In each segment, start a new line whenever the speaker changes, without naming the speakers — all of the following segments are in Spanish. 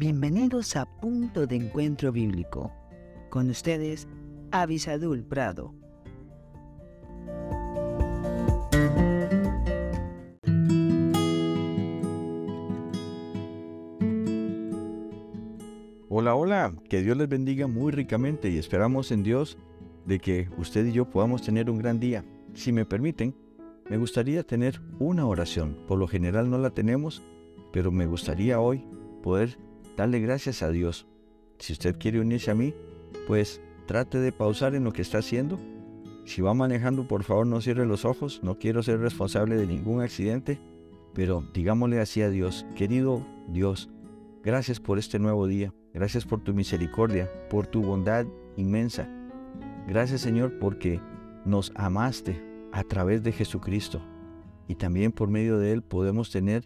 Bienvenidos a Punto de Encuentro Bíblico. Con ustedes, Avisadul Prado.
Hola, hola, que Dios les bendiga muy ricamente y esperamos en Dios de que usted y yo podamos tener un gran día. Si me permiten, me gustaría tener una oración. Por lo general no la tenemos, pero me gustaría hoy poder darle gracias a Dios. Si usted quiere unirse a mí, pues trate de pausar en lo que está haciendo. Si va manejando, por favor no cierre los ojos. No quiero ser responsable de ningún accidente, pero digámosle así a Dios, querido Dios, gracias por este nuevo día. Gracias por tu misericordia, por tu bondad inmensa. Gracias Señor porque nos amaste a través de Jesucristo y también por medio de Él podemos tener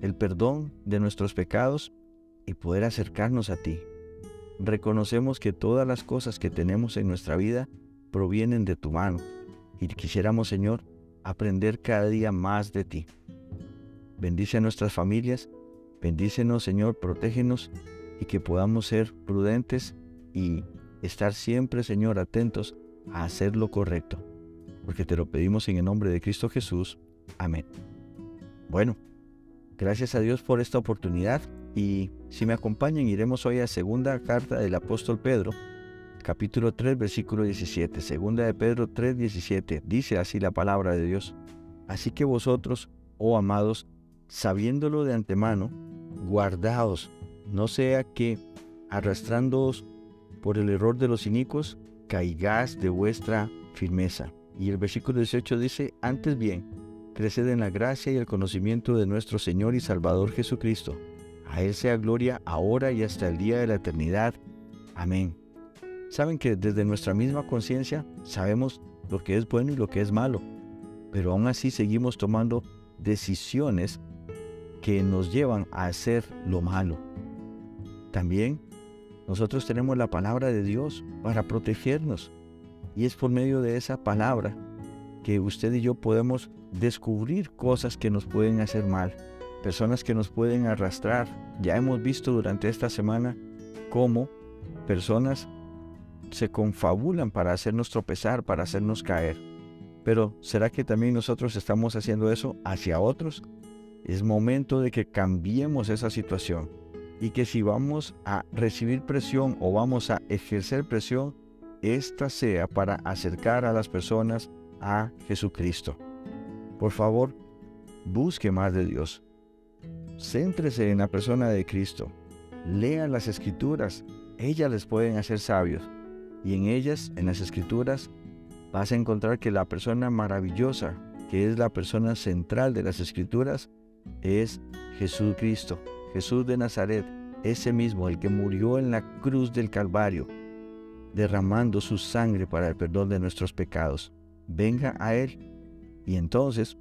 el perdón de nuestros pecados y poder acercarnos a ti. Reconocemos que todas las cosas que tenemos en nuestra vida provienen de tu mano y quisiéramos, Señor, aprender cada día más de ti. Bendice a nuestras familias, bendícenos, Señor, protégenos y que podamos ser prudentes y estar siempre, Señor, atentos a hacer lo correcto, porque te lo pedimos en el nombre de Cristo Jesús. Amén. Bueno, gracias a Dios por esta oportunidad y si me acompañan, iremos hoy a segunda carta del apóstol Pedro, capítulo 3, versículo 17. Segunda de Pedro 3, 17. Dice así la palabra de Dios. Así que vosotros, oh amados, sabiéndolo de antemano, guardaos, no sea que, arrastrándoos por el error de los inicuos, caigáis de vuestra firmeza. Y el versículo 18 dice, antes bien, creced en la gracia y el conocimiento de nuestro Señor y Salvador Jesucristo a Él sea gloria ahora y hasta el día de la eternidad. Amén. Saben que desde nuestra misma conciencia sabemos lo que es bueno y lo que es malo, pero aún así seguimos tomando decisiones que nos llevan a hacer lo malo. También nosotros tenemos la palabra de Dios para protegernos y es por medio de esa palabra que usted y yo podemos descubrir cosas que nos pueden hacer mal personas que nos pueden arrastrar. Ya hemos visto durante esta semana cómo personas se confabulan para hacernos tropezar, para hacernos caer. Pero ¿será que también nosotros estamos haciendo eso hacia otros? Es momento de que cambiemos esa situación y que si vamos a recibir presión o vamos a ejercer presión, esta sea para acercar a las personas a Jesucristo. Por favor, busque más de Dios. Céntrese en la persona de Cristo. Lean las escrituras. Ellas les pueden hacer sabios. Y en ellas, en las escrituras, vas a encontrar que la persona maravillosa, que es la persona central de las escrituras, es Jesucristo, Jesús de Nazaret, ese mismo, el que murió en la cruz del Calvario, derramando su sangre para el perdón de nuestros pecados. Venga a Él y entonces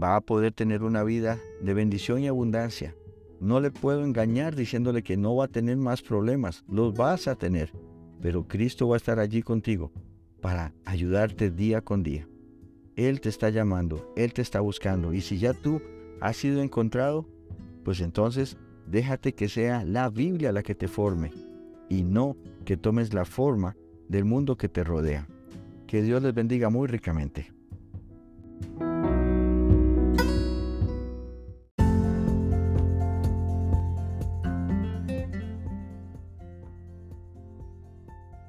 va a poder tener una vida de bendición y abundancia. No le puedo engañar diciéndole que no va a tener más problemas, los vas a tener, pero Cristo va a estar allí contigo para ayudarte día con día. Él te está llamando, Él te está buscando y si ya tú has sido encontrado, pues entonces déjate que sea la Biblia la que te forme y no que tomes la forma del mundo que te rodea. Que Dios les bendiga muy ricamente.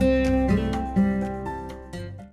Thank you.